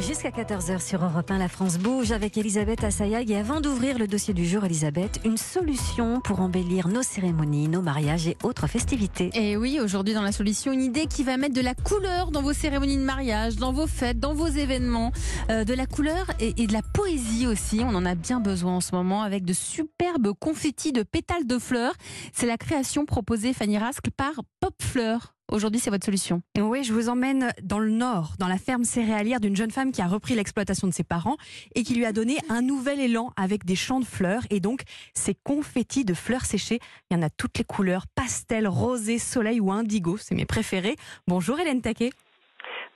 Jusqu'à 14h sur Europe 1, la France bouge avec Elisabeth Assayag. Et avant d'ouvrir le dossier du jour, Elisabeth, une solution pour embellir nos cérémonies, nos mariages et autres festivités. Et oui, aujourd'hui dans la solution, une idée qui va mettre de la couleur dans vos cérémonies de mariage, dans vos fêtes, dans vos événements. Euh, de la couleur et, de la poésie aussi. On en a bien besoin en ce moment avec de superbes confettis de pétales de fleurs. C'est la création proposée, Fanny Rascle, par Pop Fleurs. Aujourd'hui, c'est votre solution. Oui, je vous emmène dans le nord, dans la ferme céréalière d'une jeune femme qui a repris l'exploitation de ses parents et qui lui a donné un nouvel élan avec des champs de fleurs et donc ces confettis de fleurs séchées. Il y en a toutes les couleurs, pastel, rosé, soleil ou indigo, c'est mes préférés. Bonjour Hélène Taquet.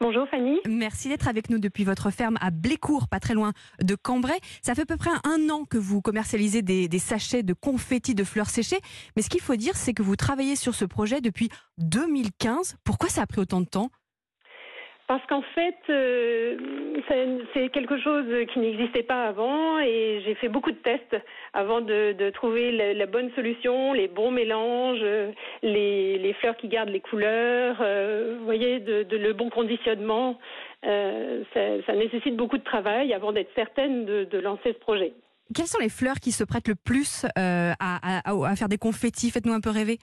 Bonjour Fanny. Merci d'être avec nous depuis votre ferme à Blécourt, pas très loin de Cambrai. Ça fait à peu près un an que vous commercialisez des, sachets de confettis de fleurs séchées. Mais ce qu'il faut dire, c'est que vous travaillez sur ce projet depuis 2015. Pourquoi ça a pris autant de temps? Parce qu'en fait, euh, c'est quelque chose qui n'existait pas avant et j'ai fait beaucoup de tests avant de, trouver la, bonne solution, les bons mélanges, les, les, fleurs qui gardent les couleurs, euh, vous voyez, le bon conditionnement. Euh, ça, nécessite beaucoup de travail avant d'être certaine de, lancer ce projet. Quelles sont les fleurs qui se prêtent le plus euh, à faire des confettis? Faites-nous un peu rêver.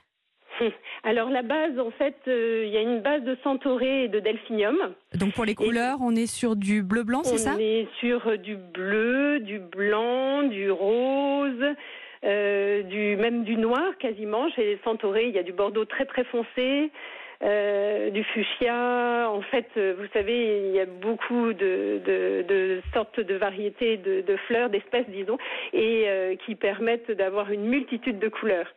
Alors la base, en fait, euh, il y a une base de centauré et de delphinium. Donc pour les couleurs, on est sur du bleu-blanc, c'est ça? On est sur du bleu, du blanc, du rose. Euh, du même du noir quasiment chez les centaurés il y a du bordeaux très très foncé euh, du fuchsia. En fait, vous savez, il y a beaucoup de, sortes de variétés de, fleurs, d'espèces, disons, et euh, qui permettent d'avoir une multitude de couleurs.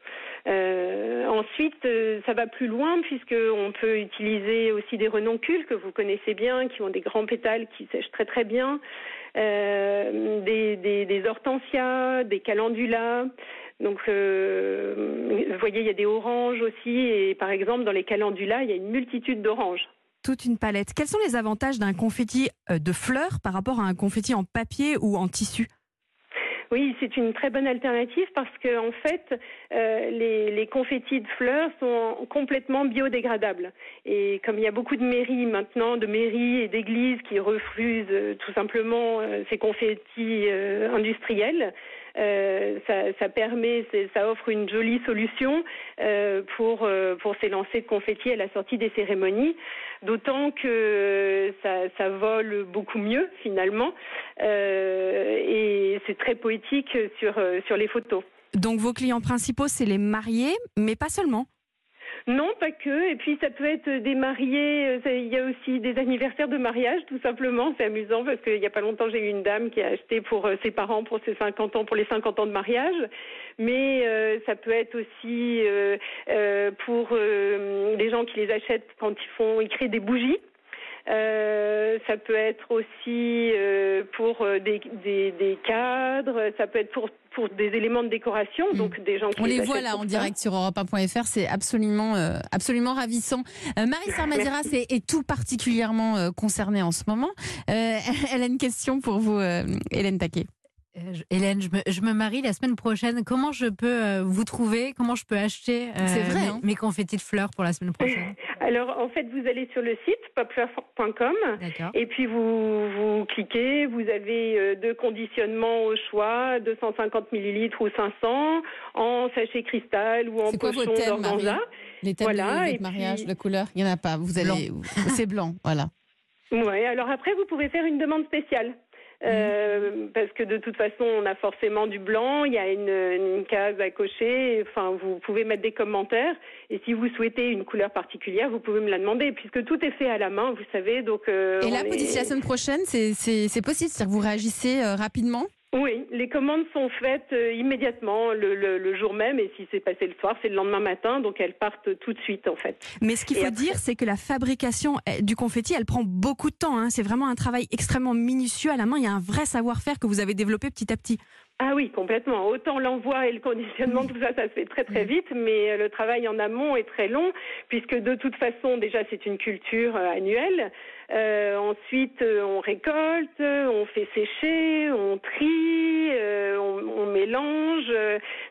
Euh, ensuite, euh, ça va plus loin puisqu'on peut utiliser aussi des renoncules que vous connaissez bien, qui ont des grands pétales qui sèchent très très bien, euh, des, des, des, hortensias, des calendulas. Donc, euh, vous voyez, il y a des oranges aussi, et par exemple, dans les calendulas, il y a une multitude d'oranges. Toute une palette. Quels sont les avantages d'un confetti de fleurs par rapport à un confetti en papier ou en tissu? Oui, c'est une très bonne alternative parce que en fait, euh, les, les confettis de fleurs sont complètement biodégradables. Et comme il y a beaucoup de mairies maintenant, de mairies et d'églises qui refusent euh, tout simplement euh, ces confettis euh, industriels, euh, ça, permet, ça offre une jolie solution euh, pour euh, pour s'élancer de confettis à la sortie des cérémonies. D'autant que ça, ça, vole beaucoup mieux finalement et c'est très poétique sur sur les photos. Donc vos clients principaux, c'est les mariés, mais pas seulement. Non, pas que. Et puis ça peut être des mariés. Il y a aussi des anniversaires de mariage, tout simplement. C'est amusant parce qu'il n'y a pas longtemps, j'ai eu une dame qui a acheté pour ses parents pour ses 50 ans, pour les 50 ans de mariage. Mais euh, ça peut être aussi euh, euh, pour les gens qui les achètent quand ils font, ils créent des bougies. Euh, ça peut être aussi euh, pour des, des, des, cadres, ça peut être pour, pour des éléments de décoration, mmh. donc des gens qui On les, les voit là en direct sur europe1.fr, c'est absolument, euh, absolument ravissant. Marie Sarmaziras est, est, tout particulièrement concernée en ce moment. elle a une question pour vous, Hélène Taquet. Hélène, je me, je me, marie la semaine prochaine. Comment je peux euh, vous trouver? Comment je peux acheter euh, vrai, mes, hein mes, confettis de fleurs pour la semaine prochaine? Alors, en fait, vous allez sur le site popfleur.com et puis vous, vous cliquez. Vous avez euh, deux conditionnements au choix 250 millilitres ou 500 en sachet cristal ou en pochon d'organza. Les thèmes voilà, de, de mariage, puis... la couleur, il n'y en a pas. Vous allez, c'est blanc, voilà. Ouais. Alors après, vous pouvez faire une demande spéciale. Euh, parce que de toute façon, on a forcément du blanc, il y a une, une, case à cocher, enfin, vous pouvez mettre des commentaires, et si vous souhaitez une couleur particulière, vous pouvez me la demander, puisque tout est fait à la main, vous savez, donc... Euh, et là, est... d'ici la semaine prochaine, c'est possible, c'est-à-dire que vous réagissez euh, rapidement? Oui, les commandes sont faites euh, immédiatement le, le, le, jour même et si c'est passé le soir, c'est le lendemain matin, donc elles partent tout de suite en fait. Mais ce qu'il faut après... dire, c'est que la fabrication eh, du confetti, elle prend beaucoup de temps. Hein. C'est vraiment un travail extrêmement minutieux à la main. Il y a un vrai savoir-faire que vous avez développé petit à petit. Ah oui, complètement. Autant l'envoi et le conditionnement, tout ça, ça se fait très très vite, mais le travail en amont est très long, puisque de toute façon, déjà, c'est une culture annuelle. Euh, ensuite, on récolte, on fait sécher, on trie, euh, on, on, mélange.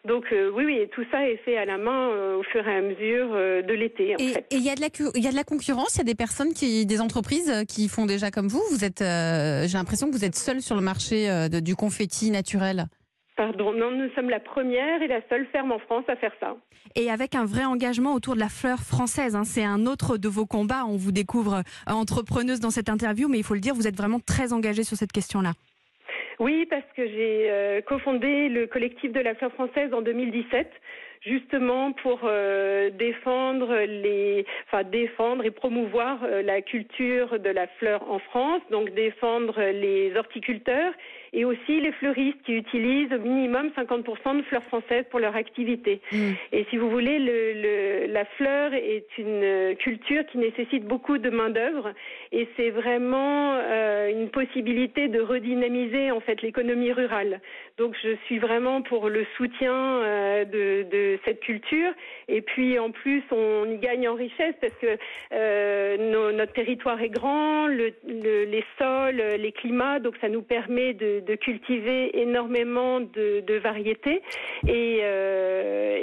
Donc euh, oui, oui, et tout ça est fait à la main euh, au fur et à mesure euh, de l'été. En Et il y a de la il y a de la concurrence, il y a des personnes qui des entreprises euh, qui font déjà comme vous. Vous êtes euh, j'ai l'impression que vous êtes seul sur le marché euh, de- du confetti naturel. Pardon, non, nous sommes la première et la seule ferme en France à faire ça. Et avec un vrai engagement autour de la fleur française. hein. C'est un autre de vos combats. On vous découvre euh, entrepreneuse dans cette interview, mais il faut le dire, vous êtes vraiment très engagée sur cette question-là. Oui, parce que j'ai euh, cofondé le collectif de la fleur française en 2017, justement pour euh, défendre les, enfin défendre et promouvoir euh, la culture de la fleur en France, donc défendre les horticulteurs et aussi les fleuristes qui utilisent au minimum 50% de fleurs françaises pour leur activité. Mm. Et si vous voulez, le, le- la fleur est une euh, culture qui nécessite beaucoup de main d'œuvre et c'est vraiment euh, une possibilité de redynamiser en fait l'économie rurale. Donc je suis vraiment pour le soutien de, cette culture. Et puis en plus on y gagne en richesse parce que euh, nos- notre territoire est grand, le- le- les sols, les climats, donc ça nous permet de, de cultiver énormément de, de variétés. Et, euh,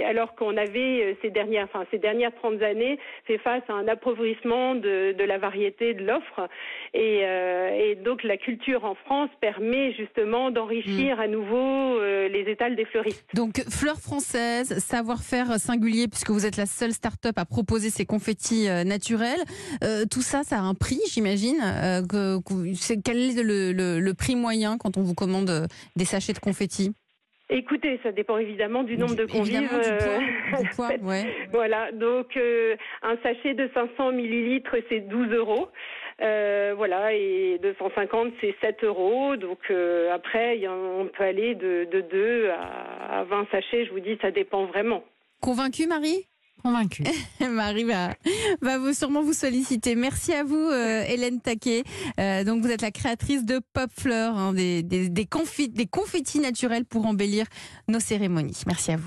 et alors qu'on avait euh, ces dernières, enfin ces dernières 30 années fait face à un appauvrissement de, de la variété de l'offre. Et, euh, et donc la culture en France permet justement d'enrichir à nouveau les étals des fleuristes. Donc fleurs françaises, savoir-faire singulier puisque vous êtes la seule start-up à proposer ces confettis euh, naturels. Euh, tout ça, ça a un prix, j'imagine. Euh, que- que- c'est- quel est le, le- le prix moyen quand on vous commande des sachets de confettis? Écoutez, ça dépend évidemment du nombre de convives. Évidemment, du poids. Du poids, ouais. Voilà, donc un sachet de 500 millilitres, c'est 12 euros. Euh, voilà, et 250, c'est 7 euros. Donc euh, après, il y a- on peut aller de, de 2 à, à 20 sachets. Je vous dis, ça dépend vraiment. Convaincu, Marie? Convaincu. Marie va, va vous, sûrement vous solliciter. Merci à vous, euh, Hélène Taquet. Euh, donc, vous êtes la créatrice de Pop Fleur, hein, des, des, des confettis naturels pour embellir nos cérémonies. Merci à vous.